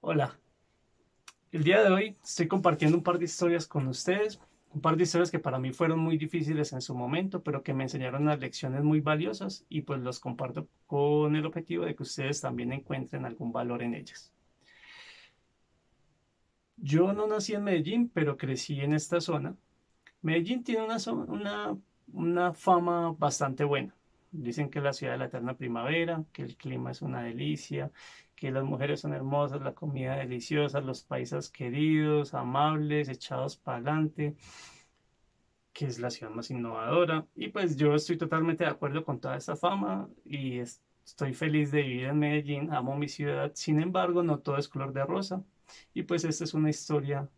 Hola, el día de hoy estoy compartiendo un par de historias con ustedes, un par de historias que para mí fueron muy difíciles en su momento, pero que me enseñaron unas lecciones muy valiosas y pues los comparto con el objetivo de que ustedes también encuentren algún valor en ellas. Yo no nací en Medellín, pero crecí en esta zona. Medellín tiene una, fama bastante buena. Dicen que es la ciudad de la eterna primavera, que el clima es una delicia, que las mujeres son hermosas, la comida deliciosa, los paisas queridos, amables, echados para adelante, que es la ciudad más innovadora. Y pues yo estoy totalmente de acuerdo con toda esta fama y estoy feliz de vivir en Medellín, amo mi ciudad. Sin embargo, no todo es color de rosa. Y pues esta es una historia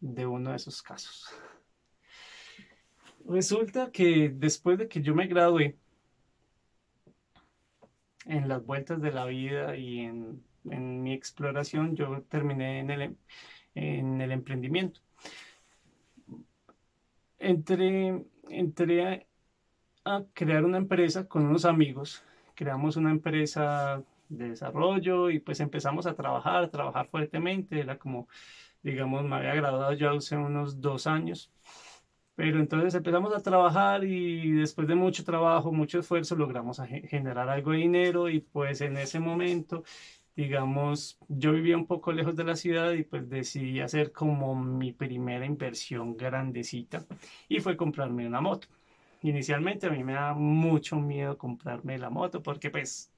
de uno de esos casos. Resulta que después de que yo me gradué, en las vueltas de la vida y en, mi exploración, yo terminé en el, en el emprendimiento. Entré, entré a, crear una empresa con unos amigos. Creamos una empresa de desarrollo y pues empezamos a trabajar, a trabajar fuertemente. Era como, digamos, me había graduado ya hace unos dos años pero entonces empezamos a trabajar y después de mucho trabajo, mucho esfuerzo, logramos generar algo de dinero y pues en ese momento, digamos, yo vivía un poco lejos de la ciudad y pues decidí hacer como mi primera inversión grandecita y fue comprarme una moto. Inicialmente a mí me da mucho miedo comprarme la moto porque pues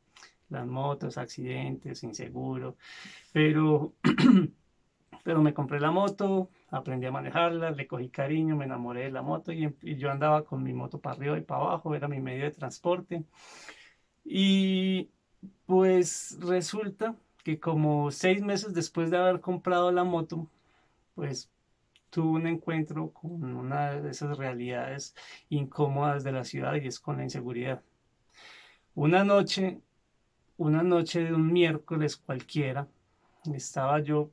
las motos, accidentes, inseguro, pero, pero me compré la moto, aprendí a manejarla, le cogí cariño, me enamoré de la moto y, yo andaba con mi moto para arriba y para abajo, era mi medio de transporte. Y pues resulta que como seis meses después de haber comprado la moto, pues tuve un encuentro con una de esas realidades incómodas de la ciudad y es con la inseguridad. Una noche, una noche de un miércoles cualquiera, estaba yo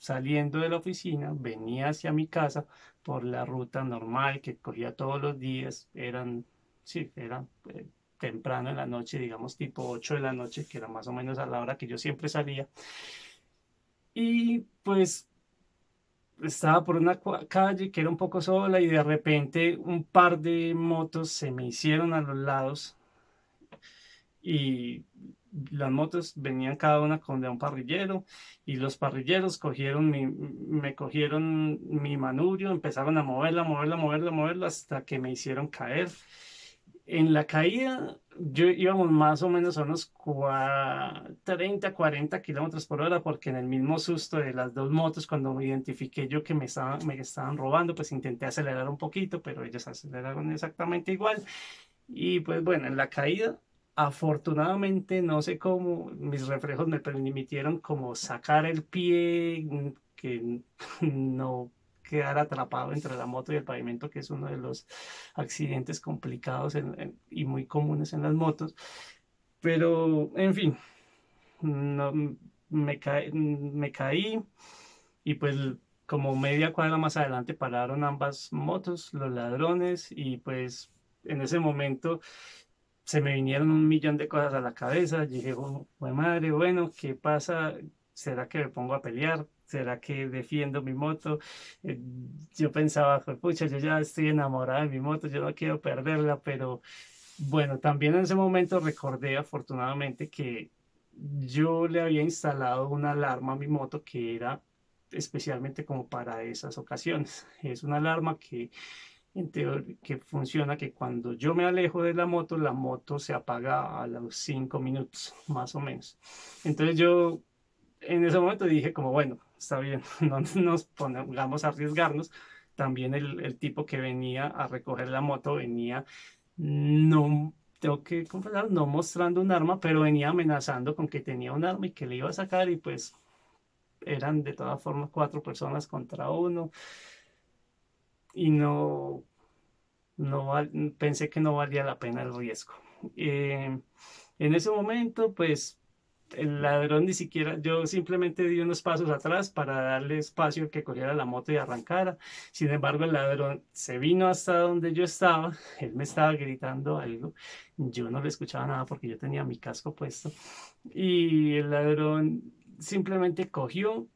saliendo de la oficina, venía hacia mi casa por la ruta normal que cogía todos los días, eran, sí, eran eh, temprano en la noche, digamos tipo 8 de la noche, que era más o menos a la hora que yo siempre salía. Y pues estaba por una calle que era un poco sola y de repente un par de motos se me hicieron a los lados y las motos venían cada una con de un parrillero y los parrilleros cogieron mi, me cogieron mi manubrio, empezaron a moverla, moverla, moverla, moverla hasta que me hicieron caer. En la caída yo íbamos más o menos a unos 30, 40 kilómetros por hora porque en el mismo susto de las dos motos cuando me identifiqué yo que me estaban, me estaban robando pues intenté acelerar un poquito pero ellos aceleraron exactamente igual y pues bueno en la caída Afortunadamente, no sé cómo, mis reflejos me permitieron como sacar el pie, mm, que no quedar atrapado entre la moto y el pavimento, que es uno de los accidentes complicados y muy comunes en las motos. Pero, en fin, no, me, me caí y pues como media cuadra más adelante pararon ambas motos, los ladrones, y pues en ese momento se me vinieron un millón de cosas a la cabeza. dije, oh, madre, bueno, ¿qué pasa? ¿Será que me pongo a pelear? ¿Será que defiendo mi moto? Eh, yo pensaba, pucha, yo ya estoy enamorada de mi moto, yo no quiero perderla, pero bueno, también en ese momento recordé afortunadamente que yo le había instalado una alarma a mi moto que era especialmente como para esas ocasiones. Es una alarma que en teoría, que funciona que cuando yo me alejo de la moto, la moto se apaga a los 5 minutos, más o menos. Entonces yo en ese momento dije como, bueno, está bien, no nos pongamos a arriesgarnos. También el, el tipo que venía a recoger la moto venía, no, tengo que confesar, no mostrando un arma, pero venía amenazando con que tenía un arma y que le iba a sacar y pues eran de todas formas cuatro personas contra uno y no, no pensé que no valía la pena el riesgo. Eh, en ese momento, pues el ladrón ni siquiera, yo simplemente di unos pasos atrás para darle espacio que cogiera la moto y arrancara. Sin embargo, el ladrón se vino hasta donde yo estaba, él me estaba gritando algo, yo no le escuchaba nada porque yo tenía mi casco puesto y el ladrón simplemente cogió,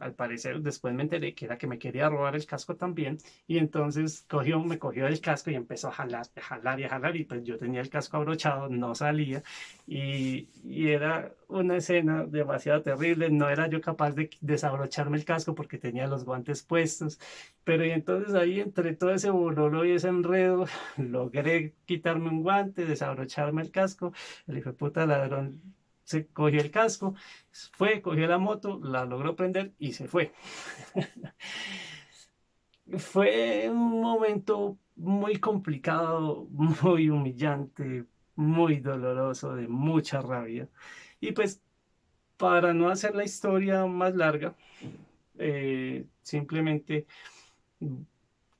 al parecer después me enteré que era que me quería robar el casco también y entonces cogió, me cogió el casco y empezó a jalar, a jalar y a jalar y pues yo tenía el casco abrochado, no salía y, era una escena demasiado terrible, no era yo capaz de desabrocharme el casco porque tenía los guantes puestos, pero entonces ahí entre todo ese bololo y ese enredo logré quitarme un guante, desabrocharme el casco, el hijo puta ladrón se cogió el casco, fue, cogió la moto, la logró prender y se fue. fue un momento muy complicado, muy humillante, muy doloroso, de mucha rabia. Y pues, para no hacer la historia más larga, eh, simplemente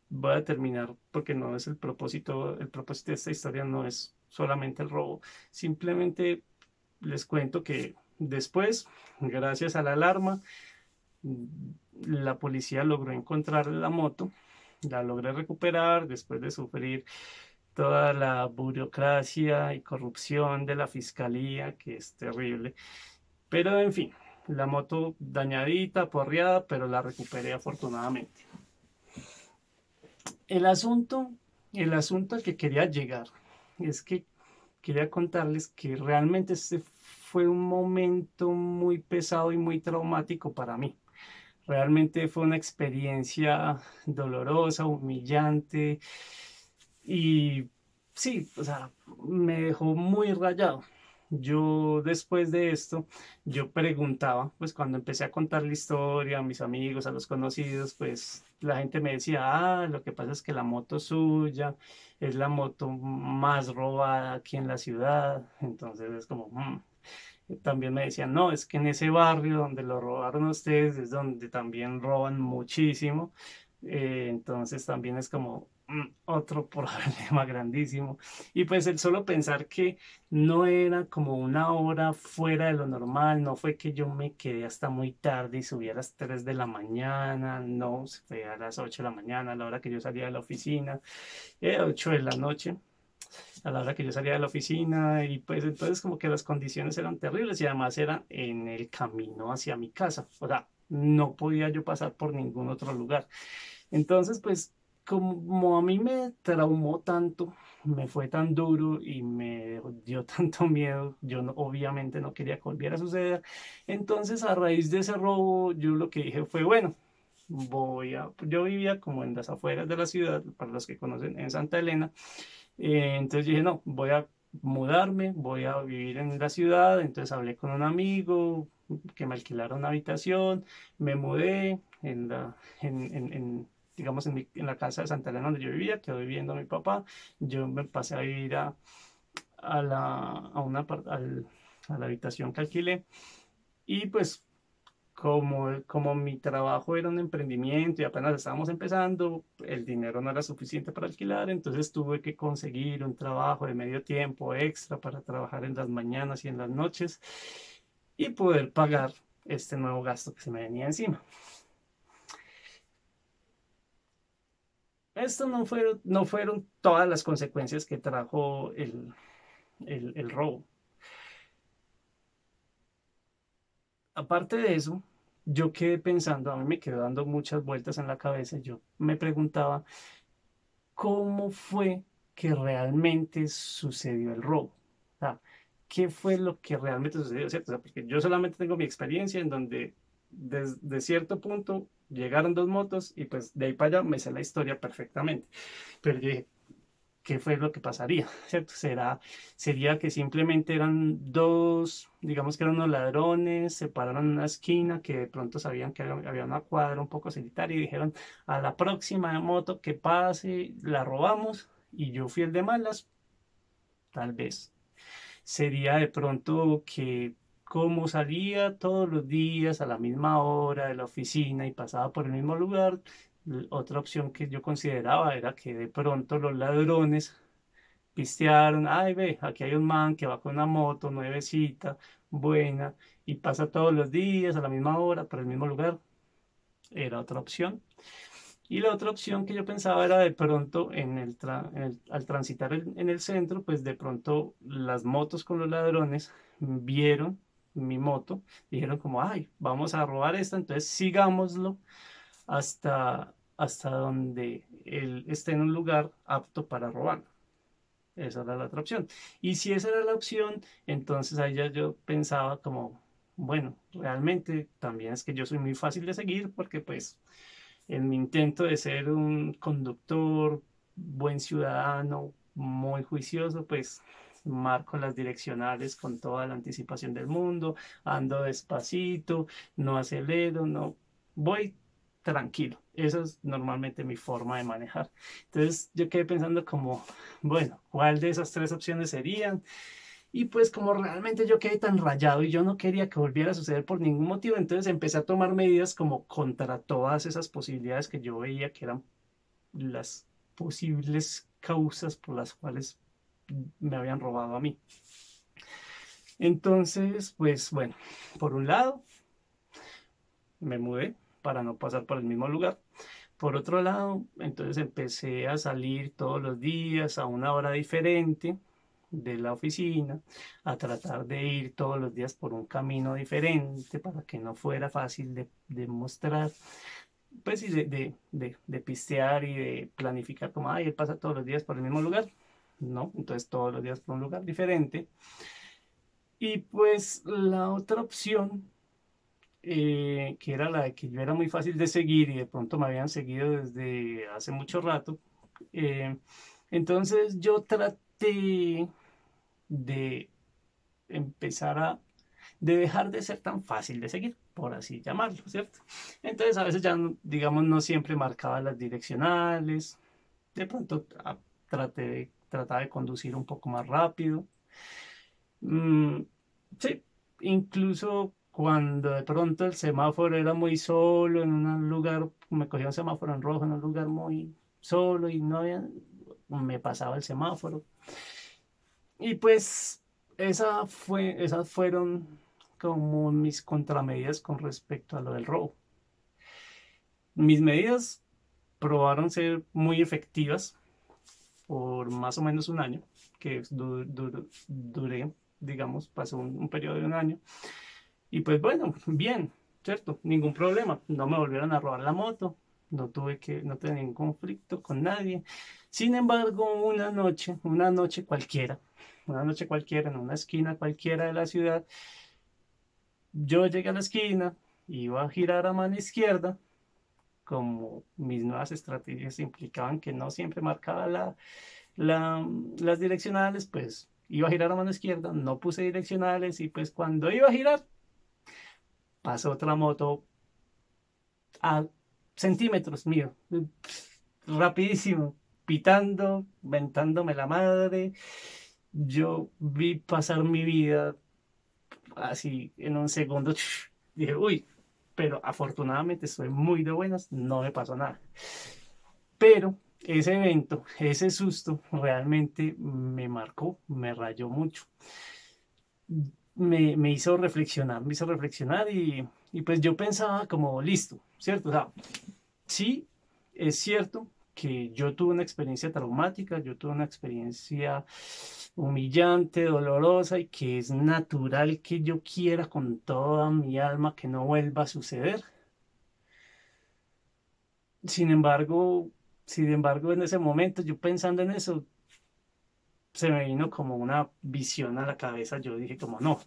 voy a terminar porque no es el propósito, el propósito de esta historia no es solamente el robo, simplemente les cuento que después, gracias a la alarma, la policía logró encontrar la moto, la logré recuperar después de sufrir toda la burocracia y corrupción de la fiscalía, que es terrible. Pero en fin, la moto dañadita, porreada, pero la recuperé afortunadamente. El asunto, el asunto al que quería llegar es que quería contarles que realmente este fue un momento muy pesado y muy traumático para mí. Realmente fue una experiencia dolorosa, humillante y sí, o sea, me dejó muy rayado. Yo después de esto, yo preguntaba, pues cuando empecé a contar la historia a mis amigos, a los conocidos, pues la gente me decía, ah, lo que pasa es que la moto suya es la moto más robada aquí en la ciudad. Entonces es como, mm". también me decían, no, es que en ese barrio donde lo robaron ustedes es donde también roban muchísimo. Eh, entonces también es como, otro problema grandísimo. Y pues el solo pensar que no era como una hora fuera de lo normal, no fue que yo me quedé hasta muy tarde y subí a las 3 de la mañana, no, fue a las 8 de la mañana, a la hora que yo salía de la oficina, eh, 8 de la noche a la hora que yo salía de la oficina y pues entonces como que las condiciones eran terribles y además era en el camino hacia mi casa, o sea, no podía yo pasar por ningún otro lugar. Entonces pues como a mí me traumó tanto, me fue tan duro y me dio tanto miedo, yo obviamente no quería que volviera a suceder. Entonces, a raíz de ese robo, yo lo que dije fue, bueno, voy a, yo vivía como en las afueras de la ciudad, para los que conocen, en Santa Elena. Eh, entonces dije, no, voy a mudarme, voy a vivir en la ciudad. Entonces hablé con un amigo que me alquilara una habitación, me mudé en la, en digamos, en, la casa de Santa Elena donde yo vivía, quedó viviendo mi papá, yo me pasé a vivir a, a la, a, una, a la habitación que alquilé y pues como, como mi trabajo era un emprendimiento y apenas estábamos empezando, el dinero no era suficiente para alquilar, entonces tuve que conseguir un trabajo de medio tiempo extra para trabajar en las mañanas y en las noches y poder pagar este nuevo gasto que se me venía encima. Esto no fueron, no fueron todas las consecuencias que trajo el, el, robo. Aparte de eso, yo quedé pensando, a mí me quedó dando muchas vueltas en la cabeza, yo me preguntaba cómo fue que realmente sucedió el robo. O ¿qué fue lo que realmente sucedió? ¿cierto? porque yo solamente tengo mi experiencia en donde desde cierto punto llegaron dos motos y pues de ahí para allá me sé la historia perfectamente. Pero yo dije, ¿qué fue lo que pasaría? ¿Cierto? ¿Será, sería que simplemente eran dos, digamos que eran unos ladrones, se pararon en una esquina que de pronto sabían que había una cuadra un poco solitaria y dijeron, a la próxima moto que pase, la robamos y yo fui el de malas, tal vez. Sería de pronto que como salía todos los días a la misma hora de la oficina y pasaba por el mismo lugar, otra opción que yo consideraba era que de pronto los ladrones pistearon, ay ve, aquí hay un man que va con una moto nuevecita, buena, y pasa todos los días a la misma hora por el mismo lugar. Era otra opción. Y la otra opción que yo pensaba era de pronto al transitar en el centro, pues de pronto las motos con los ladrones vieron mi moto, dijeron como, ay, vamos a robar esta, entonces sigámoslo hasta, hasta donde él esté en un lugar apto para robarlo. Esa era la otra opción. Y si esa era la opción, entonces ahí ya yo pensaba como, bueno, realmente también es que yo soy muy fácil de seguir porque pues en mi intento de ser un conductor, buen ciudadano, muy juicioso, pues marco las direccionales con toda la anticipación del mundo, ando despacito, no acelero, no voy tranquilo. Esa es normalmente mi forma de manejar. Entonces yo quedé pensando como, bueno, ¿cuál de esas tres opciones serían? Y pues como realmente yo quedé tan rayado y yo no quería que volviera a suceder por ningún motivo, entonces empecé a tomar medidas como contra todas esas posibilidades que yo veía que eran las posibles causas por las cuales me habían robado a mí. Entonces, pues bueno, por un lado, me mudé para no pasar por el mismo lugar. Por otro lado, entonces empecé a salir todos los días a una hora diferente de la oficina, a tratar de ir todos los días por un camino diferente para que no fuera fácil de, mostrar, pues y de, de, de, de pistear y de planificar como, ay, él pasa todos los días por el mismo lugar, ¿no? Entonces todos los días por un lugar diferente. Y pues la otra opción, eh, que era la de que yo era muy fácil de seguir y de pronto me habían seguido desde hace mucho rato, eh, entonces yo traté de empezar a, de dejar de ser tan fácil de seguir, por así llamarlo, ¿cierto? Entonces a veces ya, digamos, no siempre marcaba las direccionales, de pronto ah, traté de trataba de conducir un poco más rápido. Mm, sí, incluso cuando de pronto el semáforo era muy solo en un lugar, me cogía un semáforo en rojo en un lugar muy solo y no había, me pasaba el semáforo. Y pues esa fue, esas fueron como mis contramedidas con respecto a lo del robo. Mis medidas probaron ser muy efectivas por más o menos un año, que duré, digamos, pasó un, periodo de un año. Y pues bueno, bien, ¿cierto? Ningún problema. No me volvieron a robar la moto, no tuve que, no tenía ningún conflicto con nadie. Sin embargo, una noche, una noche cualquiera, una noche cualquiera, en una esquina cualquiera de la ciudad, yo llegué a la esquina, iba a girar a mano izquierda como mis nuevas estrategias implicaban que no siempre marcaba la, las direccionales, pues iba a girar a mano izquierda, no puse direccionales y pues cuando iba a girar, pasó otra moto a centímetros mío, rapidísimo, pitando, ventándome la madre. Yo vi pasar mi vida así en un segundo. Dije, uy, pero afortunadamente estoy muy de buenas, no me pasó nada. Pero ese evento, ese susto, realmente me marcó, me rayó mucho. Me, me hizo reflexionar, me hizo reflexionar y, y, pues yo pensaba como, listo, ¿cierto? O sea, sí, es cierto que yo tuve una experiencia traumática, yo tuve una experiencia humillante, dolorosa y que es natural que yo quiera con toda mi alma que no vuelva a suceder. Sin embargo, sin embargo, en ese momento, yo pensando en eso, se me vino como una visión a la cabeza. Yo dije como, no,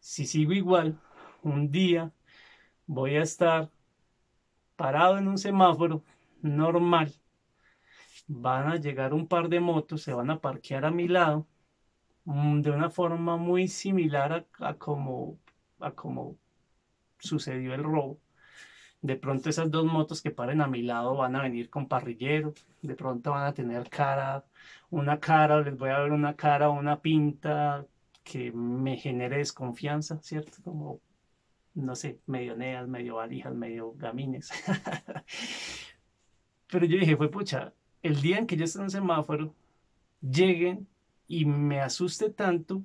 si sigo igual, un día voy a estar parado en un semáforo normal van a llegar un par de motos, se van a parquear a mi lado mm, de una forma muy similar a, como, a como sucedió el robo. De pronto esas dos motos que paren a mi lado van a venir con parrillero, de pronto van a tener cara, una cara, les voy a ver una cara una pinta que me genere desconfianza, ¿cierto? Como, no sé, medio neas, medio valijas, medio gamines. Pero yo dije, fue pucha, el día en que yo esté en un semáforo, lleguen y me asuste tanto,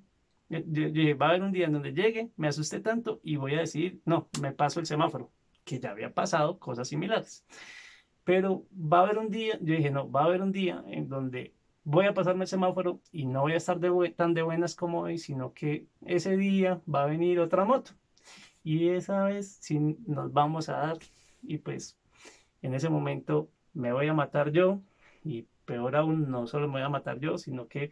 va a haber un día en donde llegue, me asuste tanto y voy a decir, no, me paso el semáforo, que ya había pasado cosas similares. Pero va a haber un día, yo dije, no, va a haber un día en donde voy a pasarme el semáforo y no voy a estar tan de buenas como hoy, sino que ese día va a venir otra moto. Y esa vez sí nos vamos a dar y pues en ese momento me voy a matar yo y peor aún, no solo me voy a matar yo, sino que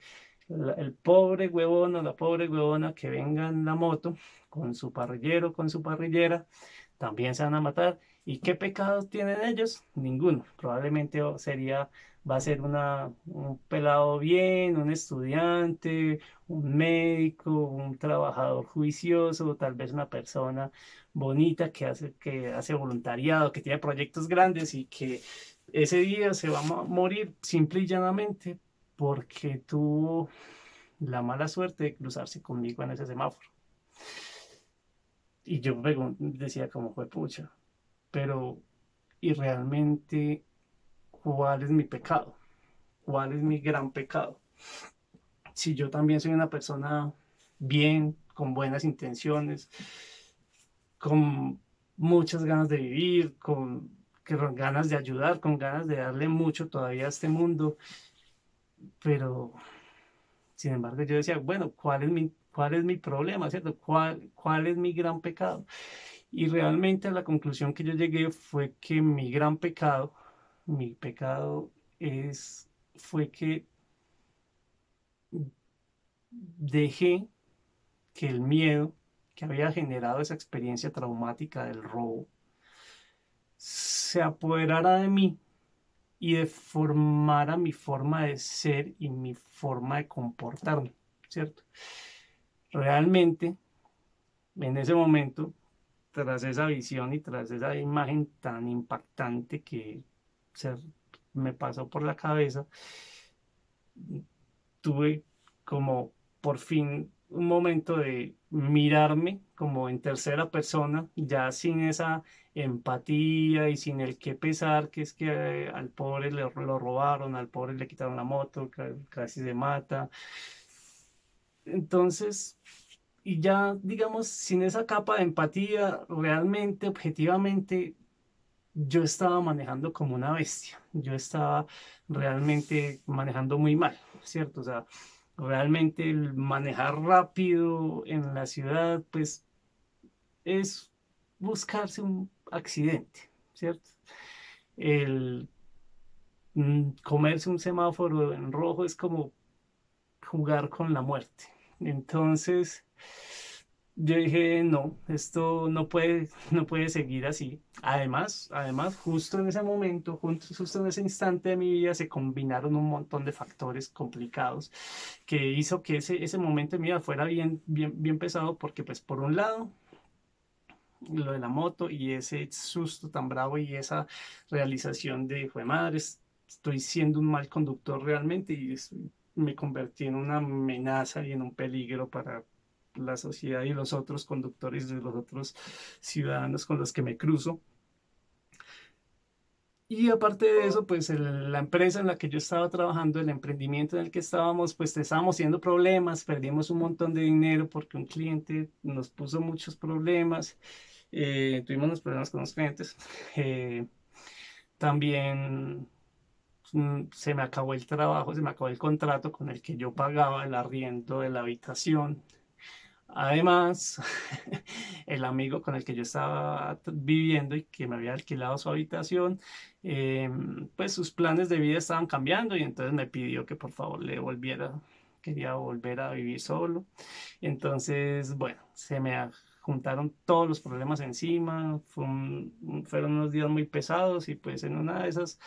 el pobre huevón o la pobre huevona que venga en la moto con su parrillero, con su parrillera, también se van a matar. ¿Y qué pecados tienen ellos? Ninguno. Probablemente sería, va a ser una, un pelado bien, un estudiante, un médico, un trabajador juicioso, tal vez una persona bonita que hace, que hace voluntariado, que tiene proyectos grandes y que ese día se va a morir simple y llanamente porque tuvo la mala suerte de cruzarse conmigo en ese semáforo. Y yo decía como fue pucha, pero ¿y realmente cuál es mi pecado? ¿Cuál es mi gran pecado? Si yo también soy una persona bien, con buenas intenciones, con muchas ganas de vivir, con, con ganas de ayudar, con ganas de darle mucho todavía a este mundo, pero sin embargo yo decía, bueno, ¿cuál es mi, cuál es mi problema, cierto? ¿Cuál, cuál es mi gran pecado? Y realmente la conclusión que yo llegué fue que mi gran pecado, mi pecado es, fue que dejé que el miedo que había generado esa experiencia traumática del robo se apoderara de mí y deformara mi forma de ser y mi forma de comportarme, ¿cierto? Realmente, en ese momento, tras esa visión y tras esa imagen tan impactante que se me pasó por la cabeza, tuve como por fin un momento de mirarme como en tercera persona, ya sin esa empatía y sin el que pesar, que es que eh, al pobre le, lo robaron, al pobre le quitaron la moto, casi se mata. Entonces, y ya, digamos, sin esa capa de empatía, realmente, objetivamente, yo estaba manejando como una bestia, yo estaba realmente manejando muy mal, ¿cierto? O sea, realmente el manejar rápido en la ciudad, pues es buscarse un accidente, ¿cierto? El mm, comerse un semáforo en rojo es como jugar con la muerte. Entonces, yo dije, no, esto no puede, no puede seguir así. Además, además, justo en ese momento, justo en ese instante de mi vida, se combinaron un montón de factores complicados que hizo que ese, ese momento de mi vida fuera bien, bien, bien pesado, porque pues por un lado, lo de la moto y ese susto tan bravo y esa realización de, fue madre, estoy siendo un mal conductor realmente y me convertí en una amenaza y en un peligro para la sociedad y los otros conductores de los otros ciudadanos con los que me cruzo. Y aparte de eso, pues la empresa en la que yo estaba trabajando, el emprendimiento en el que estábamos, pues estábamos teniendo problemas, perdimos un montón de dinero porque un cliente nos puso muchos problemas, eh, tuvimos unos problemas con los clientes. Eh, también mm, se me acabó el trabajo, se me acabó el contrato con el que yo pagaba el arriendo de la habitación. Además, el amigo con el que yo estaba viviendo y que me había alquilado su habitación, em, pues sus planes de vida estaban cambiando y entonces me pidió que por favor le volviera, quería volver a vivir solo. Entonces, bueno, se me juntaron todos los problemas encima, fueron unos días muy pesados y pues en una de esas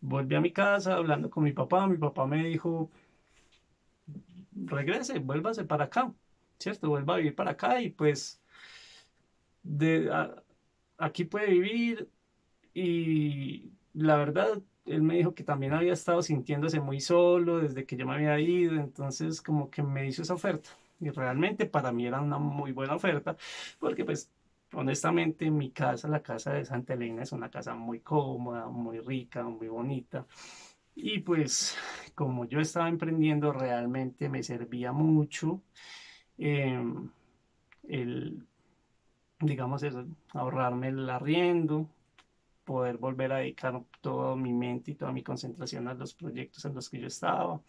volví a mi casa hablando con mi papá, mi papá me dijo, regrese, vuélvase para acá. ¿Cierto? Vuelva a vivir para acá y pues de, aquí puede vivir y la verdad, él me dijo que también había estado sintiéndose muy solo desde que yo me había ido, entonces como que me hizo esa oferta y realmente para mí era una muy buena oferta porque pues honestamente mi casa, la casa de Santa Elena es una casa muy cómoda, muy rica, muy bonita. Y pues como yo estaba emprendiendo realmente me servía mucho Em, el, digamos eso, ahorrarme el arriendo, poder volver a dedicar toda mi mente y toda mi concentración a los proyectos en los que yo estaba.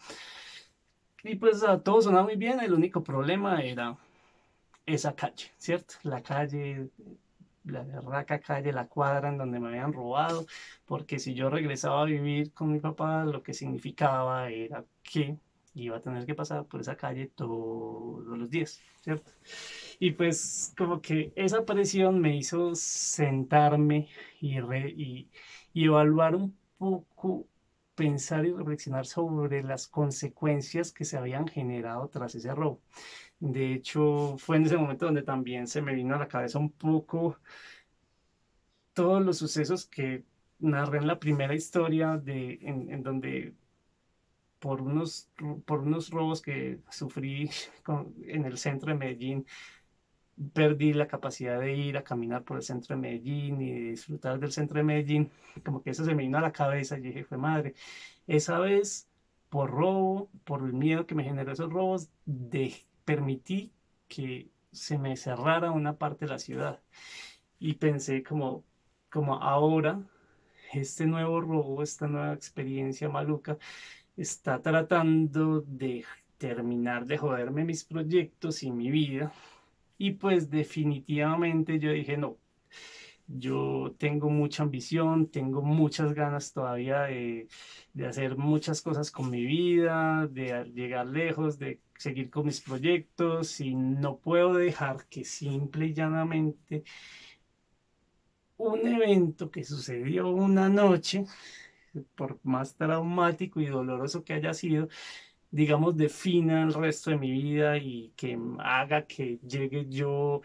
Y pues a todo sonaba muy bien, el único problema era esa calle, ¿cierto? La calle, la berraca calle, la cuadra en donde me habían robado, porque si yo regresaba a vivir con mi papá, lo que significaba era que iba a tener que pasar por esa calle todos los días, ¿cierto? Y pues como que esa presión me hizo sentarme y, y, y evaluar un poco, pensar y reflexionar sobre las consecuencias que se habían generado tras ese robo. De hecho, fue en ese momento donde también se me vino a la cabeza un poco todos los sucesos que narré en la primera historia de, en, donde por unos, por unos robos que sufrí en el centro de Medellín, perdí la capacidad de ir a caminar por el centro de Medellín y disfrutar del centro de Medellín. Como que eso se me vino a la cabeza y dije, fue madre, esa vez por robo, por el miedo que me generó esos robos, de, permití que se me cerrara una parte de la ciudad. Y pensé como, como ahora, este nuevo robo, esta nueva experiencia maluca, está tratando de terminar de joderme mis proyectos y mi vida. Y pues definitivamente yo dije, no, yo tengo mucha ambición, tengo muchas ganas todavía de, de, hacer muchas cosas con mi vida, de llegar lejos, de seguir con mis proyectos y no puedo dejar que simple y llanamente un evento que sucedió una noche, por más traumático y doloroso que haya sido, digamos, defina el resto de mi vida y que haga que llegue yo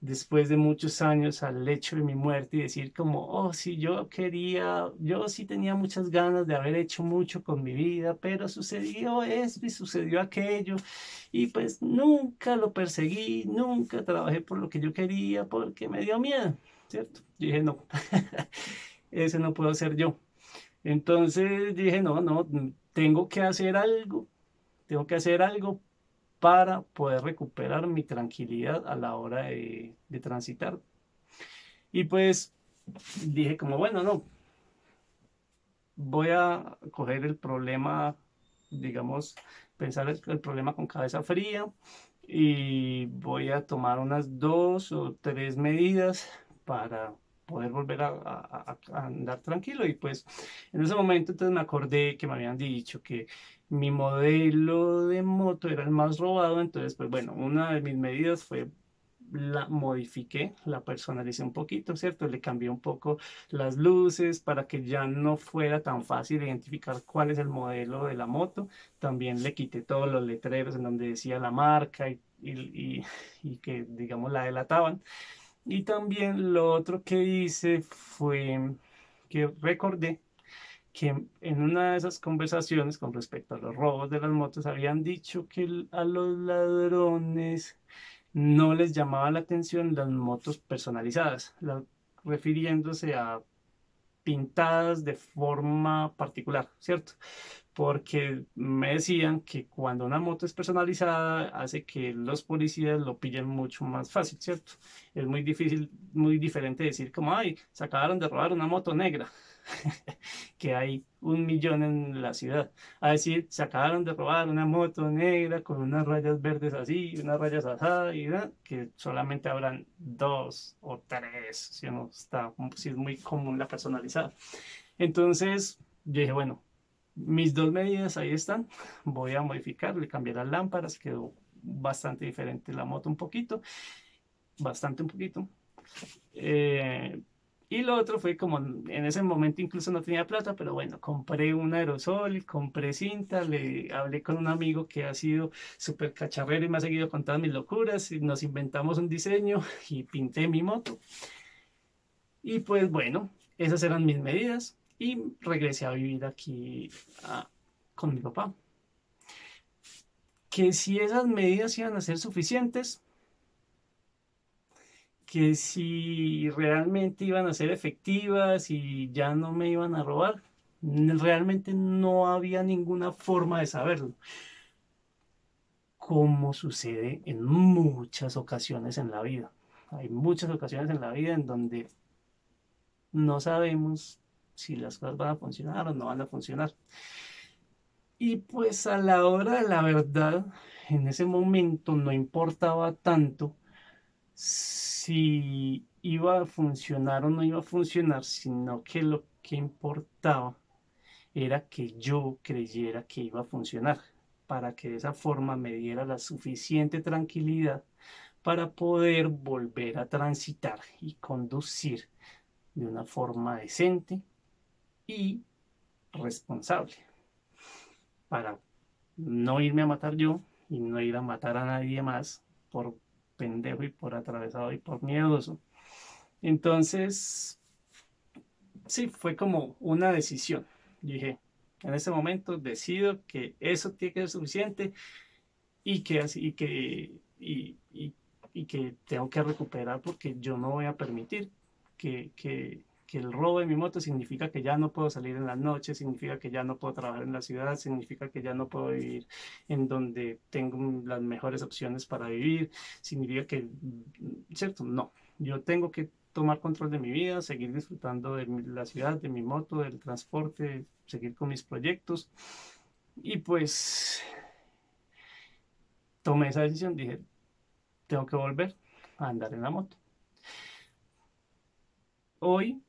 después de muchos años al lecho de mi muerte y decir como, oh, sí, yo quería, yo sí tenía muchas ganas de haber hecho mucho con mi vida, pero sucedió esto y sucedió aquello y pues nunca lo perseguí, nunca trabajé por lo que yo quería porque me dio miedo, ¿cierto? dije, no, ese no puedo ser yo. Entonces dije, no, no, tengo que hacer algo, tengo que hacer algo para poder recuperar mi tranquilidad a la hora de, transitar. Y pues dije como, bueno, no, voy a coger el problema, digamos, pensar el, problema con cabeza fría y voy a tomar unas dos o tres medidas para poder volver a, andar tranquilo. Y pues en ese momento entonces me acordé que me habían dicho que mi modelo de moto era el más robado, entonces pues bueno, una de mis medidas fue la modifiqué, la personalicé un poquito, ¿cierto? Le cambié un poco las luces para que ya no fuera tan fácil identificar cuál es el modelo de la moto. También le quité todos los letreros en donde decía la marca y, y, y que, digamos, la delataban. Y también lo otro que hice fue que recordé que en una de esas conversaciones con respecto a los robos de las motos habían dicho que a los ladrones no les llamaba la atención las motos personalizadas, refiriéndose a pintadas de forma particular, ¿cierto? Porque me decían que cuando una moto es personalizada hace que los policías lo pillen mucho más fácil, ¿cierto? Es muy difícil, muy diferente decir como, ay, se acabaron de robar una moto negra. que hay un millón en la ciudad. A decir, se acabaron de robar una moto negra con unas rayas verdes así, unas rayas asadas, y que solamente habrán dos o tres, si, no está, si es muy común la personalizada. Entonces, yo dije, bueno, mis dos medidas ahí están, voy a modificar, le cambié las lámparas, quedó bastante diferente la moto un poquito, bastante un poquito. Eh, y lo otro fue como en ese momento incluso no tenía plata, pero bueno, compré un aerosol, compré cinta, le hablé con un amigo que ha sido súper cacharrero y me ha seguido con todas mis locuras, y nos inventamos un diseño y pinté mi moto. Y pues bueno, esas eran mis medidas y regresé a vivir aquí con mi papá. Que si esas medidas iban a ser suficientes, que si realmente iban a ser efectivas y ya no me iban a robar, realmente no había ninguna forma de saberlo. Como sucede en muchas ocasiones en la vida. Hay muchas ocasiones en la vida en donde no sabemos si las cosas van a funcionar o no van a funcionar. Y pues a la hora de la verdad, en ese momento no importaba tanto si iba a funcionar o no iba a funcionar, sino que lo que importaba era que yo creyera que iba a funcionar, para que de esa forma me diera la suficiente tranquilidad para poder volver a transitar y conducir de una forma decente y responsable para no irme a matar yo y no ir a matar a nadie más por pendejo y por atravesado y por miedoso. Entonces, sí, fue como una decisión. Dije, en ese momento decido que eso tiene que ser suficiente y que, y que, y, y que tengo que recuperar porque yo no voy a permitir que, que, que el robo de mi moto significa que ya no puedo salir en la noche, significa que ya no puedo trabajar en la ciudad, significa que ya no puedo vivir en donde tengo las mejores opciones para vivir, significa que, ¿cierto? No, yo tengo que tomar control de mi vida, seguir disfrutando de la ciudad, de mi moto, del transporte, seguir con mis proyectos. Y pues tomé esa decisión, dije, tengo que volver a andar en la moto. Hoy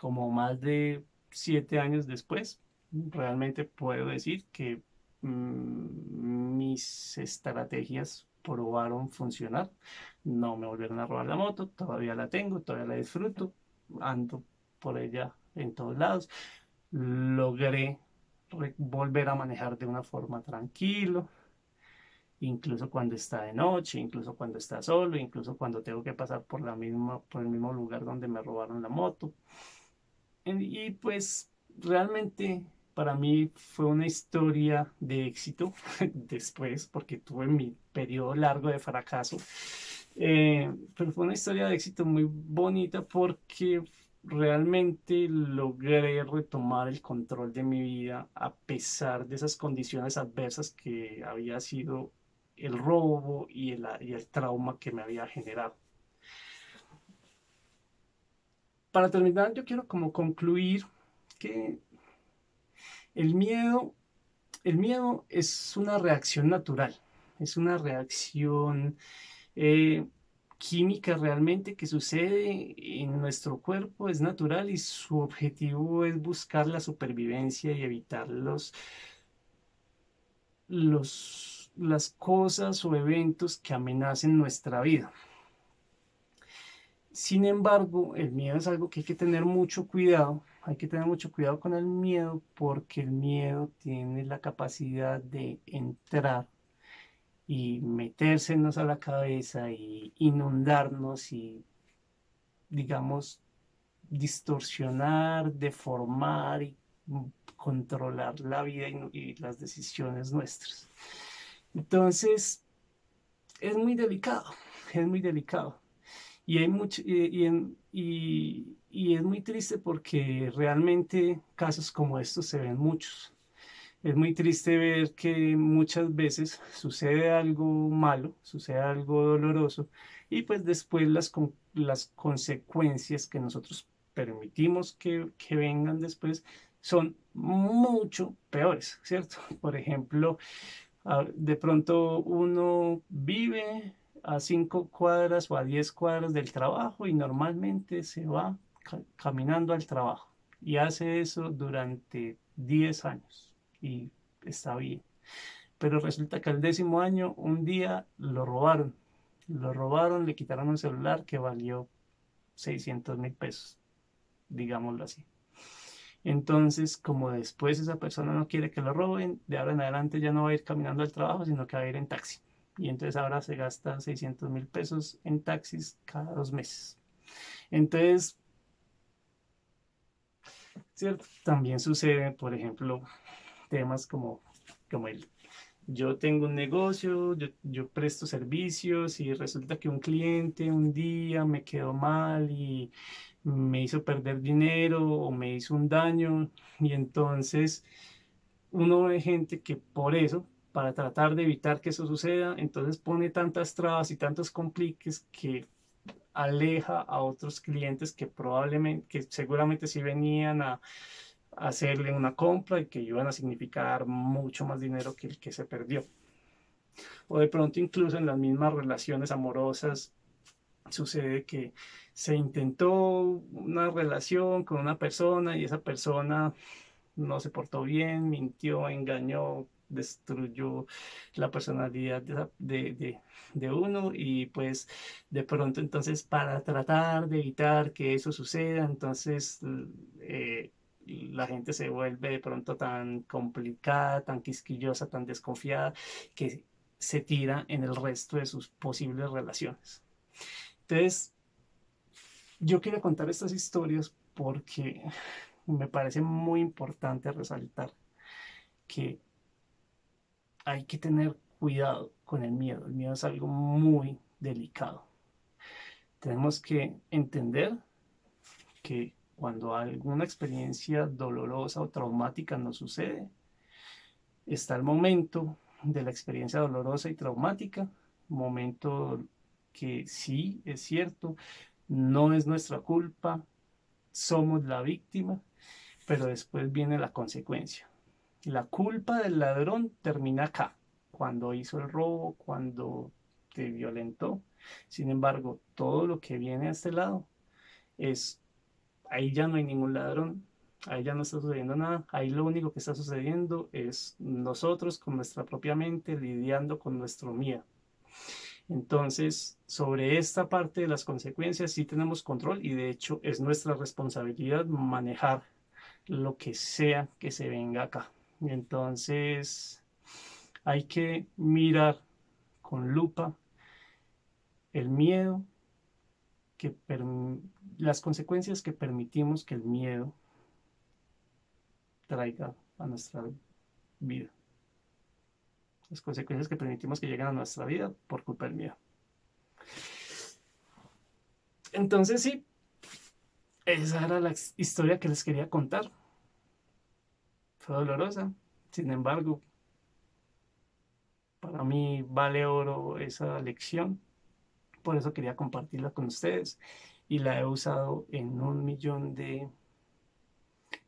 como más de siete años después, realmente puedo decir que mm, mis estrategias probaron funcionar. No me volvieron a robar la moto, todavía la tengo, todavía la disfruto, ando por ella en todos lados. Logré volver a manejar de una forma tranquilo, incluso cuando está de noche, incluso cuando está solo, incluso cuando tengo que pasar por, la misma, por el mismo lugar donde me robaron la moto. Y pues realmente para mí fue una historia de éxito después, porque tuve mi periodo largo de fracaso. Eh, pero fue una historia de éxito muy bonita porque realmente logré retomar el control de mi vida a pesar de esas condiciones adversas que había sido el robo y el, y el trauma que me había generado para terminar, yo quiero como concluir que el miedo, el miedo es una reacción natural, es una reacción eh, química realmente que sucede en nuestro cuerpo, es natural y su objetivo es buscar la supervivencia y evitar los, los, las cosas o eventos que amenacen nuestra vida. Sin embargo, el miedo es algo que hay que tener mucho cuidado. Hay que tener mucho cuidado con el miedo porque el miedo tiene la capacidad de entrar y metérsenos a la cabeza y inundarnos y, digamos, distorsionar, deformar y controlar la vida y, las decisiones nuestras. Entonces, es muy delicado, es muy delicado. Y, hay mucho, y, y, es muy triste porque realmente casos como estos se ven muchos. Es muy triste ver que muchas veces sucede algo malo, sucede algo doloroso y pues después las, las consecuencias que nosotros permitimos que, que vengan después son mucho peores, ¿cierto? Por ejemplo, de pronto uno vive a cinco cuadras o a diez cuadras del trabajo y normalmente se va caminando al trabajo y hace eso durante 10 años y está bien. Pero resulta que al décimo año un día lo robaron. Lo robaron, le quitaron un celular que valió 600 mil pesos, digámoslo así. Entonces, como después esa persona no quiere que lo roben, de ahora en adelante ya no va a ir caminando al trabajo, sino que va a ir en taxi y entonces ahora se gastan 600 mil pesos en taxis cada dos meses. Entonces, ¿cierto? También sucede, por ejemplo, temas como, como el, yo tengo un negocio, yo, yo presto servicios y resulta que un cliente un día me quedó mal y me hizo perder dinero o me hizo un daño y entonces uno ve gente que por eso para tratar de evitar que eso suceda, entonces pone tantas trabas y tantos compliques que aleja a otros clientes que probablemente, que seguramente sí venían a, hacerle una compra y que iban a significar mucho más dinero que el que se perdió. O de pronto incluso en las mismas relaciones amorosas sucede que se intentó una relación con una persona y esa persona no se portó bien, mintió, engañó, destruyó la personalidad de, uno y pues de pronto entonces para tratar de evitar que eso suceda, entonces eh, la gente se vuelve de pronto tan complicada, tan quisquillosa, tan desconfiada, que se tira en el resto de sus posibles relaciones. Entonces, yo quería contar estas historias porque me parece muy importante resaltar que hay que tener cuidado con el miedo. El miedo es algo muy delicado. Tenemos que entender que cuando alguna experiencia dolorosa o traumática nos sucede, está el momento de la experiencia dolorosa y traumática, momento que sí es cierto, no es nuestra culpa, somos la víctima, pero después viene la consecuencia. La culpa del ladrón termina acá, cuando hizo el robo, cuando te violentó. Sin embargo, todo lo que viene a este lado es ahí ya no hay ningún ladrón, ahí ya no está sucediendo nada, ahí lo único que está sucediendo es nosotros con nuestra propia mente lidiando con nuestro miedo. Entonces, sobre esta parte de las consecuencias sí tenemos control y de hecho es nuestra responsabilidad manejar lo que sea que se venga acá. Entonces, hay que mirar con lupa el miedo, que las consecuencias que permitimos que el miedo traiga a nuestra vida. Las consecuencias que permitimos que lleguen a nuestra vida por culpa del miedo. Entonces sí, esa era la historia que les quería contar. Dolorosa, sin embargo, para mí vale oro esa lección. Por eso quería compartirla con ustedes. Y la he usado en un millón de,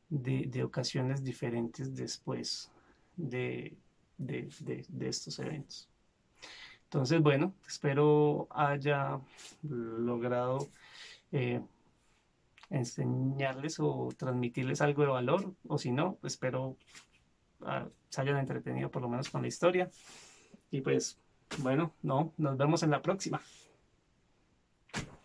de, ocasiones diferentes después de, de, estos eventos. Entonces, bueno, espero haya logrado eh, enseñarles o transmitirles algo de valor, o si no, espero ah, se hayan entretenido por lo menos con la historia. Y pues, bueno, no, nos vemos en la próxima.